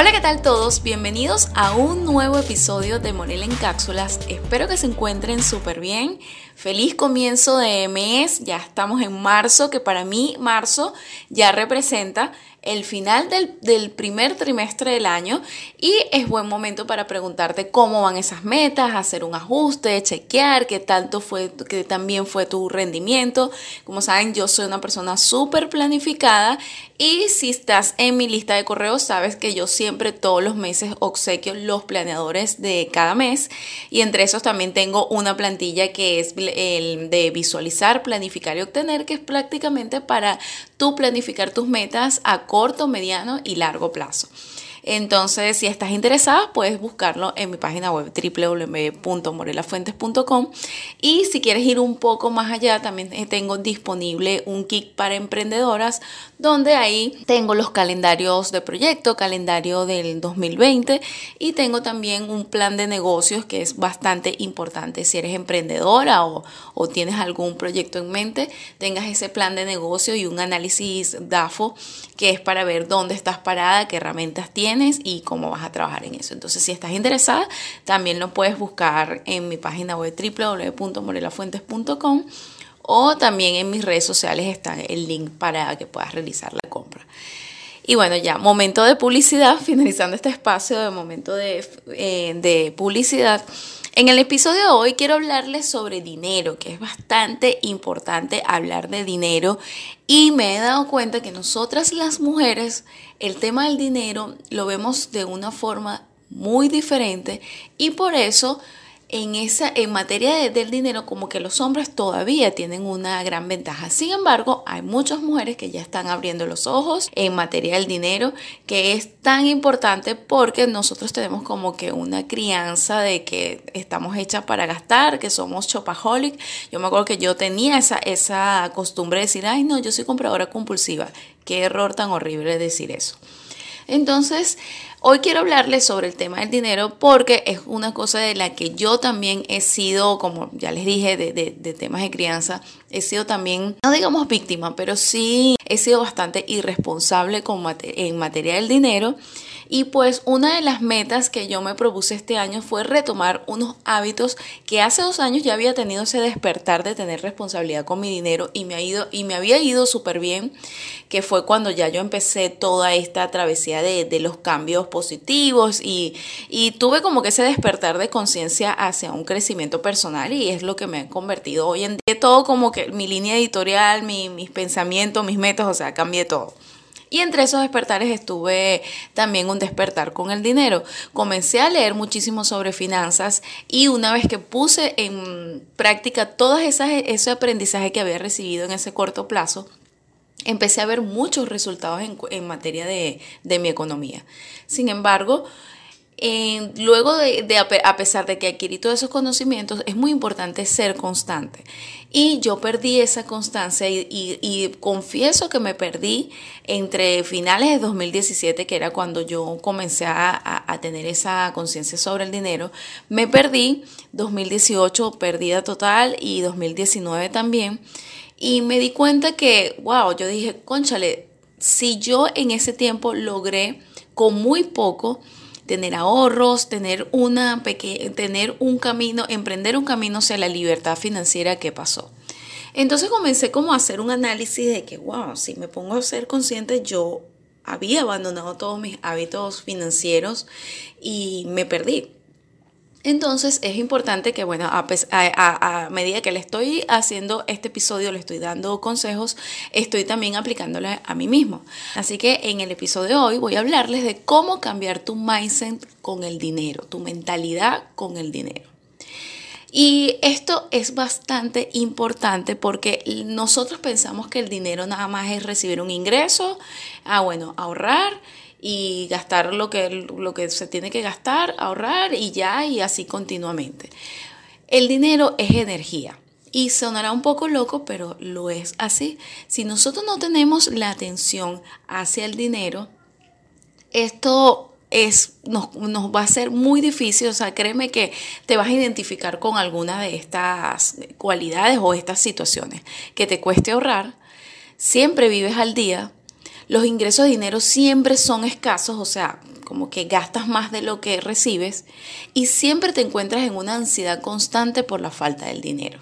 Hola, ¿qué tal todos? Bienvenidos a un nuevo episodio de Morel en Cápsulas. Espero que se encuentren súper bien. Feliz comienzo de mes. Ya estamos en marzo, que para mí marzo ya representa el final del, primer trimestre del año y es buen momento para preguntarte cómo van esas metas, hacer un ajuste, chequear qué tanto fue, que también fue tu rendimiento. Como saben, yo soy una persona súper planificada y si estás en mi lista de correos, sabes que yo siempre todos los meses obsequio los planeadores de cada mes y entre esos también tengo una plantilla que es el de visualizar, planificar y obtener, que es prácticamente para tú planificar tus metas a corto, mediano y largo plazo. Entonces, si estás interesada, puedes buscarlo en mi página web www.morelafuentes.com y si quieres ir un poco más allá, también tengo disponible un kit para emprendedoras donde ahí tengo los calendarios de proyecto, calendario del 2020 y tengo también un plan de negocios que es bastante importante. Si eres emprendedora o, o tienes algún proyecto en mente, tengas ese plan de negocio y un análisis DAFO que es para ver dónde estás parada, qué herramientas tienes y cómo vas a trabajar en eso. Entonces, si estás interesada, también lo puedes buscar en mi página web www.morelafuentes.com o también en mis redes sociales está el link para que puedas realizar la compra. Y bueno, ya, momento de publicidad, finalizando este espacio de momento de, eh, de publicidad. En el episodio de hoy quiero hablarles sobre dinero, que es bastante importante hablar de dinero. Y me he dado cuenta que nosotras las mujeres el tema del dinero lo vemos de una forma muy diferente. Y por eso en esa en materia del dinero como que los hombres todavía tienen una gran ventaja. Sin embargo, hay muchas mujeres que ya están abriendo los ojos en materia del dinero, que es tan importante porque nosotros tenemos como que una crianza de que estamos hechas para gastar, que somos chopaholic. Yo me acuerdo que yo tenía esa esa costumbre de decir, "Ay, no, yo soy compradora compulsiva." Qué error tan horrible decir eso. Entonces, Hoy quiero hablarles sobre el tema del dinero porque es una cosa de la que yo también he sido, como ya les dije, de, temas de crianza, he sido también, no digamos víctima, pero sí he sido bastante irresponsable con en materia del dinero. Y pues una de las metas que yo me propuse este año fue retomar unos hábitos que hace dos años ya había tenido ese despertar de tener responsabilidad con mi dinero y me, ha ido, y me había ido súper bien, que fue cuando ya yo empecé toda esta travesía de, de los cambios positivos y, y tuve como que ese despertar de conciencia hacia un crecimiento personal y es lo que me ha convertido hoy en día. Todo como que mi línea editorial, mi, mis pensamientos, mis metas, o sea, cambié todo. Y entre esos despertares estuve también un despertar con el dinero. Comencé a leer muchísimo sobre finanzas y una vez que puse en práctica esas ese aprendizaje que había recibido en ese corto plazo, empecé a ver muchos resultados en, materia de, de mi economía. Sin embargo, luego de, a pesar de que adquirí todos esos conocimientos, es muy importante ser constante. Y yo perdí esa constancia y, confieso que me perdí entre finales de 2017, que era cuando yo comencé a, a tener esa conciencia sobre el dinero, me perdí 2018, perdida total, y 2019 también. Y me di cuenta que, wow, yo dije, conchale, si yo en ese tiempo logré con muy poco, tener ahorros, tener, una tener un camino, emprender un camino hacia la libertad financiera que pasó. Entonces comencé como a hacer un análisis de que, wow, si me pongo a ser consciente, yo había abandonado todos mis hábitos financieros y me perdí. Entonces es importante que, bueno, a, medida que le estoy haciendo este episodio, le estoy dando consejos, estoy también aplicándole a mí mismo. Así que en el episodio de hoy voy a hablarles de cómo cambiar tu mindset con el dinero, tu mentalidad con el dinero. Y esto es bastante importante porque nosotros pensamos que el dinero nada más es recibir un ingreso, ah, bueno, ahorrar y gastar lo que, lo que se tiene que gastar, ahorrar y ya, y así continuamente. El dinero es energía. Y sonará un poco loco, pero lo es así. Si nosotros no tenemos la atención hacia el dinero, esto es, nos, nos, va a ser muy difícil, o sea, créeme que te vas a identificar con alguna de estas cualidades o estas situaciones, que te cueste ahorrar, siempre vives al día, los ingresos de dinero siempre son escasos, o sea, como que gastas más de lo que recibes y siempre te encuentras en una ansiedad constante por la falta del dinero.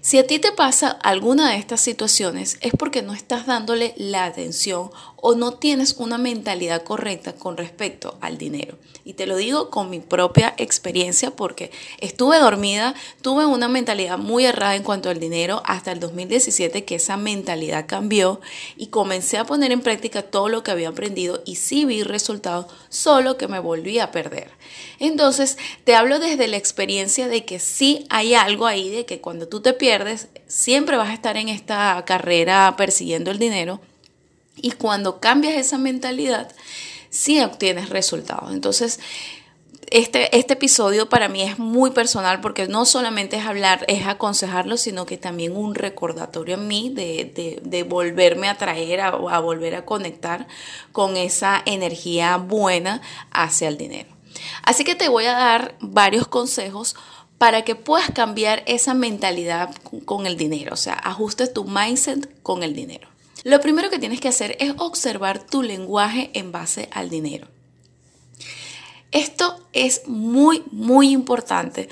Si a ti te pasa alguna de estas situaciones es porque no estás dándole la atención o no tienes una mentalidad correcta con respecto al dinero. Y te lo digo con mi propia experiencia porque estuve dormida, tuve una mentalidad muy errada en cuanto al dinero hasta el 2017 que esa mentalidad cambió y comencé a poner en práctica todo lo que había aprendido y sí vi resultados, solo que me volví a perder. Entonces, te hablo desde la experiencia de que sí hay algo ahí, de que cuando tú te pierdes, siempre vas a estar en esta carrera persiguiendo el dinero y cuando cambias esa mentalidad, sí obtienes resultados. Entonces, este, este, episodio para mí es muy personal porque no solamente es hablar, es aconsejarlo, sino que también un recordatorio en mí de, volverme a traer, a, a, volver a conectar con esa energía buena hacia el dinero. Así que te voy a dar varios consejos para que puedas cambiar esa mentalidad con el dinero, o sea, ajustes tu mindset con el dinero. Lo primero que tienes que hacer es observar tu lenguaje en base al dinero. Esto es muy, muy importante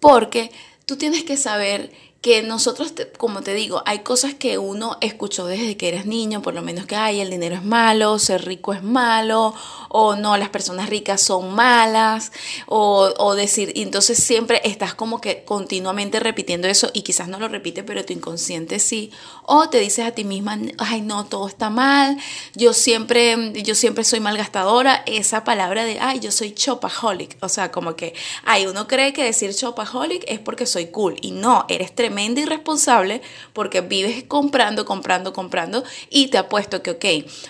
porque tú tienes que saber que nosotros, como te digo, hay cosas que uno escuchó desde que eres niño, por lo menos que, ay, el dinero es malo, ser rico es malo, o no, las personas ricas son malas, o, o decir, y entonces siempre estás como que continuamente repitiendo eso y quizás no lo repite, pero tu inconsciente sí, o te dices a ti misma, ay, no, todo está mal, yo siempre, yo siempre soy malgastadora, esa palabra de, ay, yo soy chopaholic, o sea, como que, ay, uno cree que decir chopaholic es porque soy cool, y no, eres tremendo tremenda irresponsable porque vives comprando, comprando, comprando y te apuesto que, ok,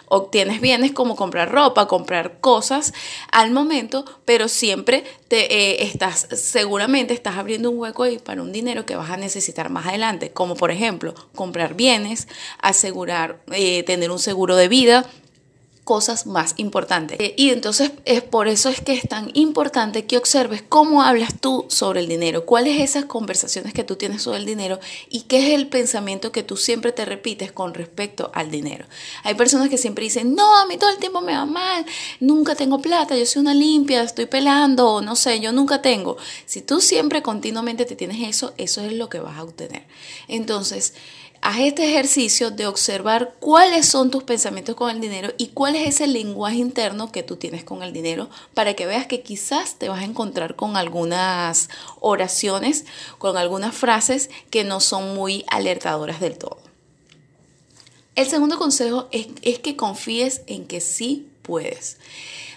obtienes bienes como comprar ropa, comprar cosas al momento, pero siempre te eh, estás, seguramente estás abriendo un hueco ahí para un dinero que vas a necesitar más adelante, como por ejemplo comprar bienes, asegurar, eh, tener un seguro de vida, cosas más importantes. Eh, y entonces es por eso es que es tan importante que observes cómo hablas tú sobre el dinero, cuáles esas conversaciones que tú tienes sobre el dinero y qué es el pensamiento que tú siempre te repites con respecto al dinero. Hay personas que siempre dicen, no, a mí todo el tiempo me va mal, nunca tengo plata, yo soy una limpia, estoy pelando, no sé, yo nunca tengo. Si tú siempre continuamente te tienes eso, eso es lo que vas a obtener. Entonces, haz este ejercicio de observar cuáles son tus pensamientos con el dinero y cuál es ese lenguaje interno que tú tienes con el dinero para que veas que quizás te vas a encontrar con algunas oraciones, con algunas frases que no son muy alertadoras del todo. El segundo consejo es, es que confíes en que sí puedes.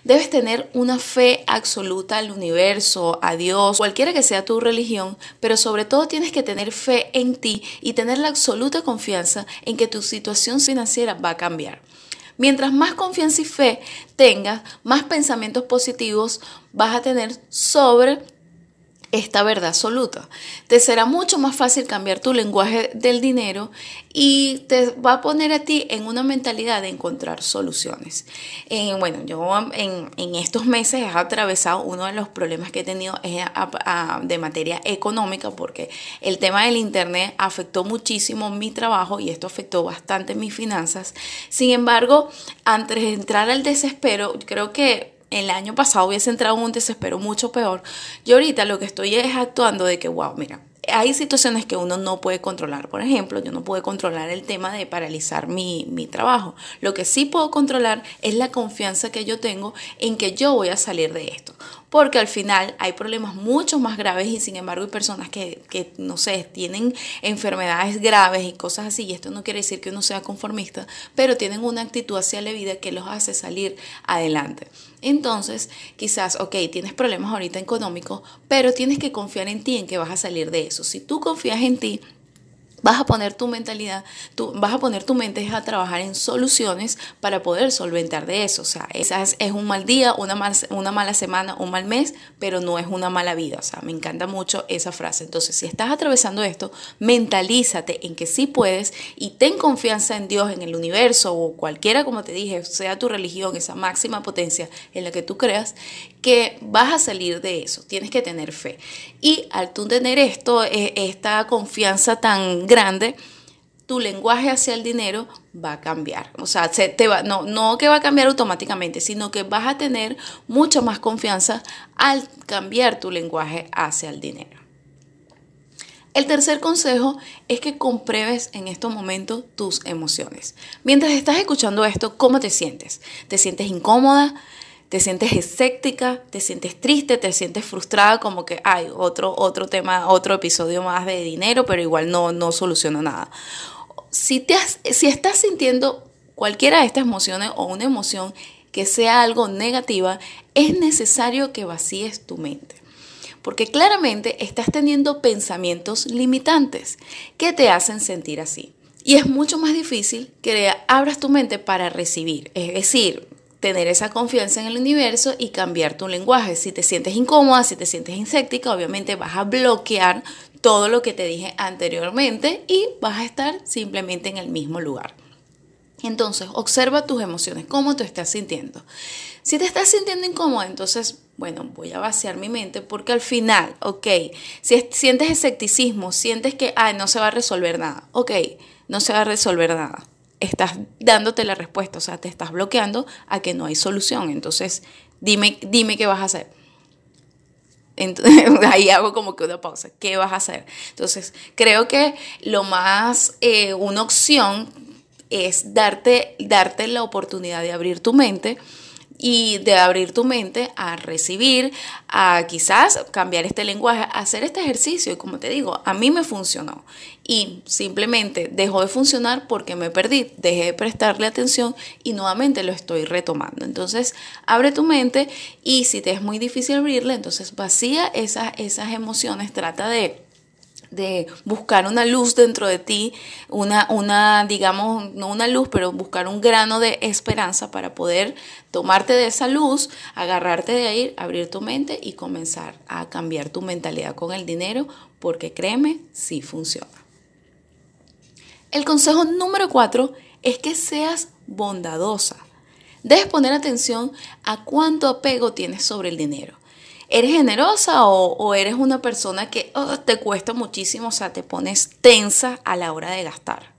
Debes tener una fe absoluta al universo, a Dios, cualquiera que sea tu religión, pero sobre todo tienes que tener fe en ti y tener la absoluta confianza en que tu situación financiera va a cambiar. Mientras más confianza y fe tengas, más pensamientos positivos vas a tener sobre esta verdad absoluta. Te será mucho más fácil cambiar tu lenguaje del dinero y te va a poner a ti en una mentalidad de encontrar soluciones. Bueno, yo en, estos meses he atravesado uno de los problemas que he tenido de materia económica porque el tema del internet afectó muchísimo mi trabajo y esto afectó bastante mis finanzas. Sin embargo, antes de entrar al desespero, creo que el año pasado hubiese entrado en un desespero mucho peor. Yo ahorita lo que estoy es actuando de que, wow, mira, hay situaciones que uno no puede controlar. Por ejemplo, yo no puedo controlar el tema de paralizar mi, mi, trabajo. Lo que sí puedo controlar es la confianza que yo tengo en que yo voy a salir de esto porque al final hay problemas mucho más graves y sin embargo hay personas que, que, no sé, tienen enfermedades graves y cosas así, y esto no quiere decir que uno sea conformista, pero tienen una actitud hacia la vida que los hace salir adelante. Entonces, quizás, ok, tienes problemas ahorita económicos, pero tienes que confiar en ti, en que vas a salir de eso. Si tú confías en ti, vas a poner tu mentalidad, tú vas a poner tu mente a trabajar en soluciones para poder solventar de eso. O sea, es, un mal día, una, una mala semana, un mal mes, pero no es una mala vida. O sea, me encanta mucho esa frase. Entonces, si estás atravesando esto, mentalízate en que sí puedes y ten confianza en Dios, en el universo o cualquiera, como te dije, sea tu religión, esa máxima potencia en la que tú creas, que vas a salir de eso. Tienes que tener fe. Y al tú tener esto, e, esta confianza tan grande, tu lenguaje hacia el dinero va a cambiar. O sea, se te va, no, no que va a cambiar automáticamente, sino que vas a tener mucha más confianza al cambiar tu lenguaje hacia el dinero. El tercer consejo es que compruebes en estos momentos tus emociones. Mientras estás escuchando esto, ¿cómo te sientes? ¿Te sientes incómoda? Te sientes escéptica, te sientes triste, te sientes frustrada, como que hay otro, otro tema, otro episodio más de dinero, pero igual no, no soluciona nada. Si, te si estás sintiendo cualquiera de estas emociones o una emoción que sea algo negativa, es necesario que vacíes tu mente. Porque claramente estás teniendo pensamientos limitantes que te hacen sentir así. Y es mucho más difícil que abras tu mente para recibir. Es decir, tener esa confianza en el universo y cambiar tu lenguaje. Si te sientes incómoda, si te sientes inséptica, obviamente vas a bloquear todo lo que te dije anteriormente y vas a estar simplemente en el mismo lugar. Entonces, observa tus emociones, cómo te estás sintiendo. Si te estás sintiendo incómoda, entonces, bueno, voy a vaciar mi mente porque al final, ok, si sientes escepticismo, sientes que, ay, no se va a resolver nada, ok, no se va a resolver nada estás dándote la respuesta, o sea, te estás bloqueando a que no hay solución. Entonces, dime, dime qué vas a hacer. Ahí hago como que una pausa. ¿Qué vas a hacer? Entonces, creo que lo más, eh, una opción es darte, darte la oportunidad de abrir tu mente y de abrir tu mente a recibir, a quizás cambiar este lenguaje, hacer este ejercicio. Y como te digo, a mí me funcionó. Y simplemente dejó de funcionar porque me perdí, dejé de prestarle atención y nuevamente lo estoy retomando. Entonces, abre tu mente y si te es muy difícil abrirla, entonces vacía esas, esas emociones, trata de de buscar una luz dentro de ti, una, una, digamos, no una luz, pero buscar un grano de esperanza para poder tomarte de esa luz, agarrarte de ahí, abrir tu mente y comenzar a cambiar tu mentalidad con el dinero, porque créeme, sí funciona. El consejo número cuatro es que seas bondadosa. Debes poner atención a cuánto apego tienes sobre el dinero. ¿Eres generosa o, eres una persona que oh, te cuesta muchísimo, o sea, te pones tensa a la hora de gastar?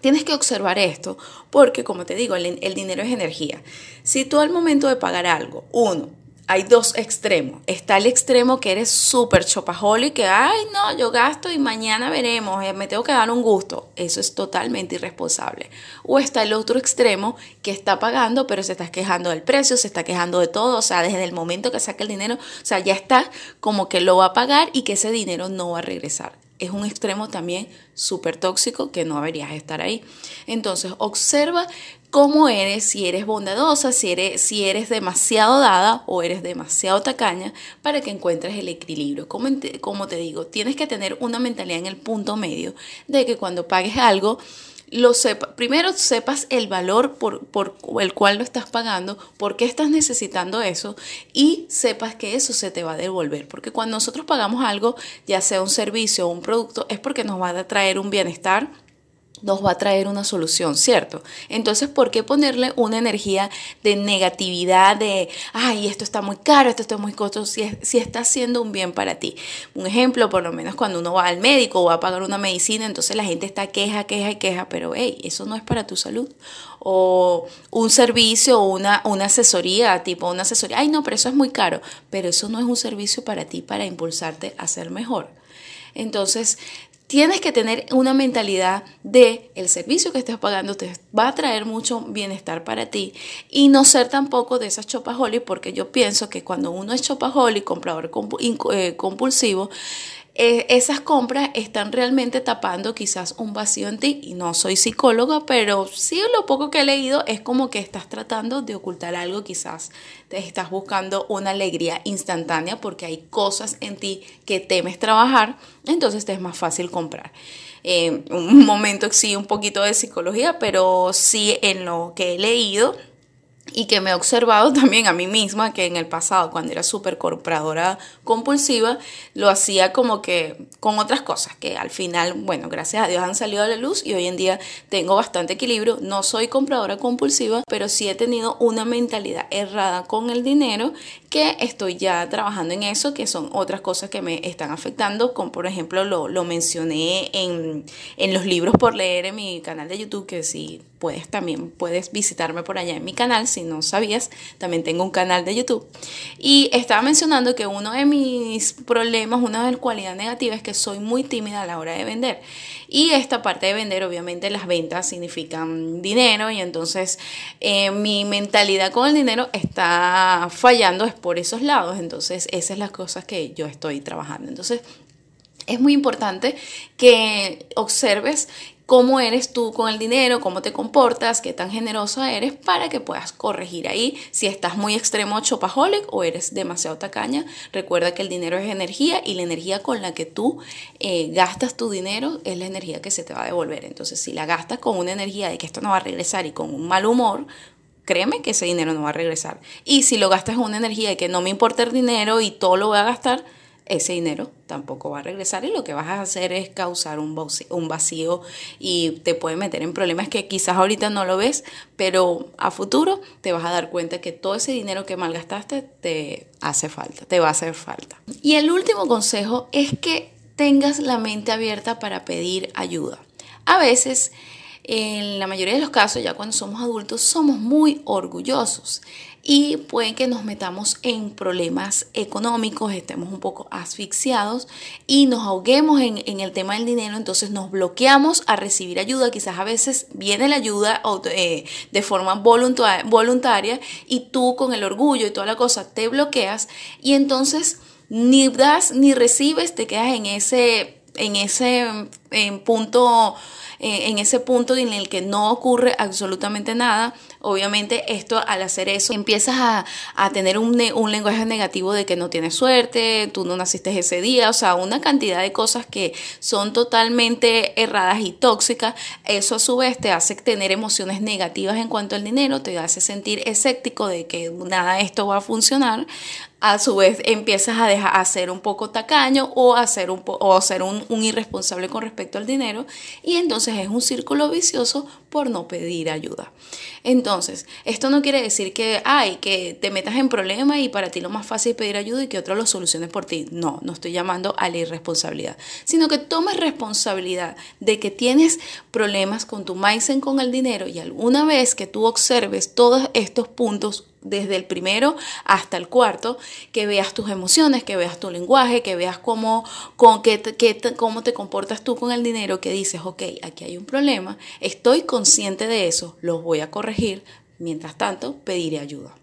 Tienes que observar esto porque, como te digo, el, el dinero es energía. Si tú al momento de pagar algo, uno, hay dos extremos. Está el extremo que eres súper chopaholi, que, ay, no, yo gasto y mañana veremos, eh, me tengo que dar un gusto. Eso es totalmente irresponsable. O está el otro extremo que está pagando, pero se está quejando del precio, se está quejando de todo. O sea, desde el momento que saca el dinero, o sea, ya está como que lo va a pagar y que ese dinero no va a regresar es un extremo también súper tóxico que no deberías estar ahí. Entonces, observa cómo eres, si eres bondadosa, si eres, si eres demasiado dada o eres demasiado tacaña, para que encuentres el equilibrio. Como, como te digo, tienes que tener una mentalidad en el punto medio de que cuando pagues algo, lo sepa, primero sepas el valor por, por, el cual lo estás pagando, por qué estás necesitando eso y sepas que eso se te va a devolver. Porque cuando nosotros pagamos algo, ya sea un servicio o un producto, es porque nos va a traer un bienestar nos va a traer una solución, ¿cierto? Entonces, ¿por qué ponerle una energía de negatividad, de, ay, esto está muy caro, esto está muy costoso, si, si está haciendo un bien para ti? Un ejemplo, por lo menos cuando uno va al médico o va a pagar una medicina, entonces la gente está queja, queja y queja, pero, hey, eso no es para tu salud. O un servicio o una, una asesoría, tipo una asesoría, ay, no, pero eso es muy caro, pero eso no es un servicio para ti, para impulsarte a ser mejor. Entonces, tienes que tener una mentalidad de el servicio que estés pagando te va a traer mucho bienestar para ti y no ser tampoco de esas chopaholic porque yo pienso que cuando uno es chopaholic, comprador eh, compulsivo, eh, esas compras están realmente tapando quizás un vacío en ti. Y no soy psicóloga, pero sí lo poco que he leído es como que estás tratando de ocultar algo, quizás te estás buscando una alegría instantánea porque hay cosas en ti que temes trabajar, entonces te es más fácil comprar. Eh, un momento sí, un poquito de psicología, pero sí en lo que he leído y que me he observado también a mí misma que en el pasado cuando era súper compradora compulsiva lo hacía como que con otras cosas que al final bueno gracias a Dios han salido a la luz y hoy en día tengo bastante equilibrio. No soy compradora compulsiva pero sí he tenido una mentalidad errada con el dinero que estoy ya trabajando en eso que son otras cosas que me están afectando como por ejemplo lo, lo mencioné en, en los libros por leer en mi canal de YouTube que si puedes también puedes visitarme por allá en mi canal si no sabías también tengo un canal de YouTube. Y estaba mencionando que uno de mis problemas una de las cualidades negativas es que soy muy tímida a la hora de vender y esta parte de vender obviamente las ventas significan dinero y entonces eh, mi mentalidad con el dinero está fallando es por esos lados. Entonces esas son las cosas que yo estoy trabajando. Entonces es muy importante que observes cómo eres tú con el dinero, cómo te comportas, qué tan generosa eres para que puedas corregir ahí si estás muy extremo chopaholic o eres demasiado tacaña. Recuerda que el dinero es energía y la energía con la que tú eh, gastas tu dinero es la energía que se te va a devolver. Entonces, si la gastas con una energía de que esto no va a regresar y con un mal humor, créeme que ese dinero no va a regresar. Y si lo gastas con una energía de que no me importa el dinero y todo lo voy a gastar, ese dinero tampoco va a regresar y lo que vas a hacer es causar un vacío, y te puede meter en problemas que quizás ahorita no lo ves, pero a futuro te vas a dar cuenta que todo ese dinero que malgastaste te hace falta, te va a hacer falta. Y el último consejo es que tengas la mente abierta para pedir ayuda. A veces en la mayoría de los casos, ya cuando somos adultos, somos muy orgullosos y pueden que nos metamos en problemas económicos, estemos un poco asfixiados y nos ahoguemos en, el tema del dinero, entonces nos bloqueamos a recibir ayuda, quizás a veces viene la ayuda eh, de forma voluntaria y tú con el orgullo y toda la cosa te bloqueas y entonces ni das ni recibes, te quedas en ese, en ese en punto en ese punto en el que no ocurre absolutamente nada, obviamente esto al hacer eso empiezas a, tener un, un, lenguaje negativo de que no tienes suerte, tú no naciste ese día, o sea, una cantidad de cosas que son totalmente erradas y tóxicas. Eso a su vez te hace tener emociones negativas en cuanto al dinero, te hace sentir escéptico de que nada de esto va a funcionar a su vez empiezas a, dejar, a ser un poco tacaño o a ser, un, o a un, irresponsable con respecto al dinero y entonces es un círculo vicioso por no pedir ayuda. Entonces, esto no quiere decir que, ay, que te metas en problemas y para ti lo más fácil es pedir ayuda y que otro lo solucione por ti. No, no estoy llamando a la irresponsabilidad, sino que tomes responsabilidad de que tienes problemas con tu mindset con el dinero y alguna vez que tú observes todos estos puntos desde el primero hasta el cuarto, que veas tus emociones, que veas tu lenguaje, que veas cómo, con, qué, cómo te comportas tú con el dinero, que dices, ok, aquí hay un problema, estoy consciente de eso, lo voy a corregir, mientras tanto pediré ayuda.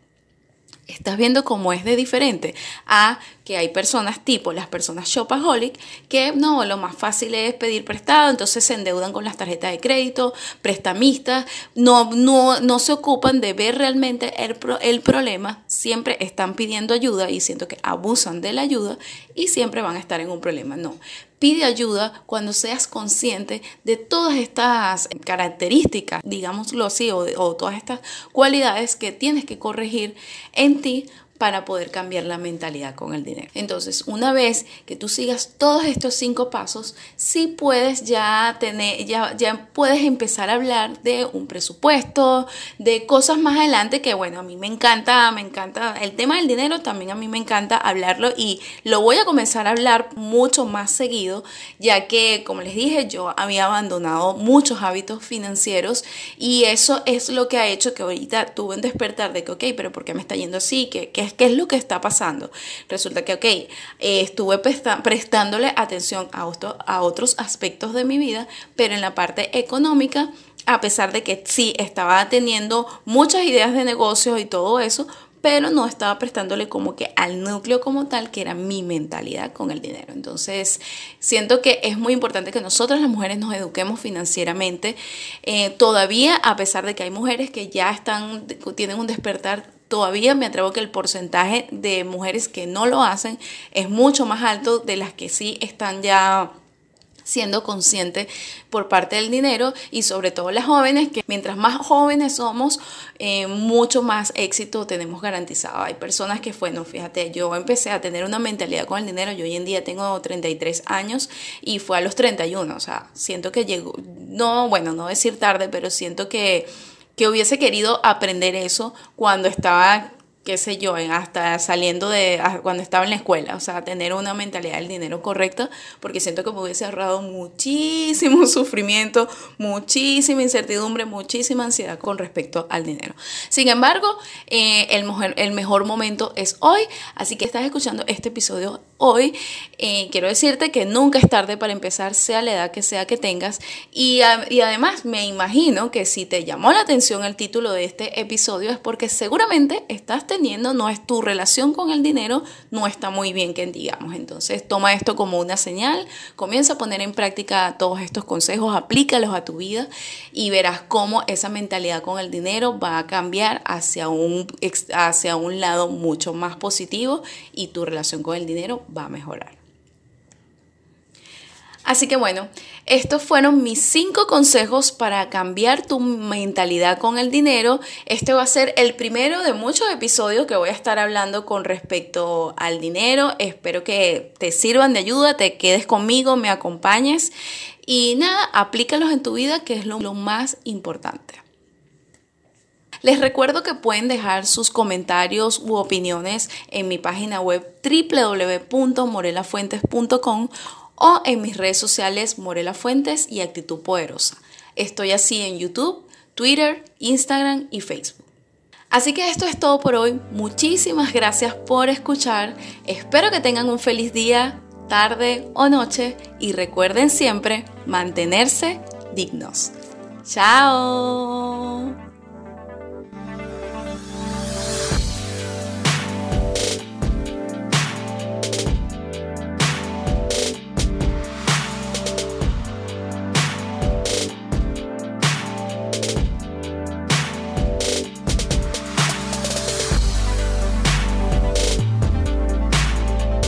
Estás viendo cómo es de diferente a que hay personas tipo las personas shopaholic que no, lo más fácil es pedir prestado, entonces se endeudan con las tarjetas de crédito, prestamistas, no, no, no se ocupan de ver realmente el, el problema, siempre están pidiendo ayuda y siento que abusan de la ayuda y siempre van a estar en un problema. No, pide ayuda cuando seas consciente de todas estas características, digámoslo así, o, todas estas cualidades que tienes que corregir en ti para poder cambiar la mentalidad con el dinero. Entonces, una vez que tú sigas todos estos cinco pasos, sí puedes ya tener, ya, ya puedes empezar a hablar de un presupuesto, de cosas más adelante que, bueno, a mí me encanta, me encanta el tema del dinero, también a mí me encanta hablarlo y lo voy a comenzar a hablar mucho más seguido, ya que, como les dije, yo había abandonado muchos hábitos financieros y eso es lo que ha hecho que ahorita tuve un despertar de que, ok, pero ¿por qué me está yendo así? ¿Qué, ¿Qué es lo que está pasando? Resulta que, ok, eh, estuve prestándole atención a, otros aspectos de mi vida, pero en la parte económica, a pesar de que sí estaba teniendo muchas ideas de negocio y todo eso, pero no estaba prestándole como que al núcleo como tal, que era mi mentalidad con el dinero. Entonces, siento que es muy importante que nosotras las mujeres nos eduquemos financieramente. Eh, todavía, a pesar de que hay mujeres que ya están, tienen un despertar todavía me atrevo que el porcentaje de mujeres que no lo hacen es mucho más alto de las que sí están ya siendo consciente por parte del dinero y sobre todo las jóvenes, que mientras más jóvenes somos, eh, mucho más éxito tenemos garantizado. Hay personas que, bueno, fíjate, yo empecé a tener una mentalidad con el dinero, yo hoy en día tengo 33 años y fue a los 31, o sea, siento que llegó, no, bueno, no decir tarde, pero siento que que hubiese querido aprender eso cuando estaba qué sé yo, hasta saliendo de cuando estaba en la escuela, o sea, tener una mentalidad del dinero correcta, porque siento que me hubiese ahorrado muchísimo sufrimiento, muchísima incertidumbre, muchísima ansiedad con respecto al dinero. Sin embargo, eh, el, mejor, el mejor momento es hoy, así que estás escuchando este episodio hoy. Eh, quiero decirte que nunca es tarde para empezar, sea la edad que sea que tengas, y, y además me imagino que si te llamó la atención el título de este episodio es porque seguramente estás teniendo, no es tu relación con el dinero, no está muy bien que digamos. Entonces toma esto como una señal, comienza a poner en práctica todos estos consejos, aplícalos a tu vida y verás cómo esa mentalidad con el dinero va a cambiar hacia un, hacia un lado mucho más positivo y tu relación con el dinero va a mejorar. Así que bueno, estos fueron mis cinco consejos para cambiar tu mentalidad con el dinero. Este va a ser el primero de muchos episodios que voy a estar hablando con respecto al dinero. Espero que te sirvan de ayuda, te quedes conmigo, me acompañes y nada, aplícalos en tu vida que es lo, lo más importante. Les recuerdo que pueden dejar sus comentarios u opiniones en mi página web www.morelafuentes.com o en mis redes sociales Morela Fuentes y Actitud Poderosa. Estoy así en YouTube, Twitter, Instagram y Facebook. Así que esto es todo por hoy. Muchísimas gracias por escuchar. Espero que tengan un feliz día, tarde o noche y recuerden siempre mantenerse dignos. Chao.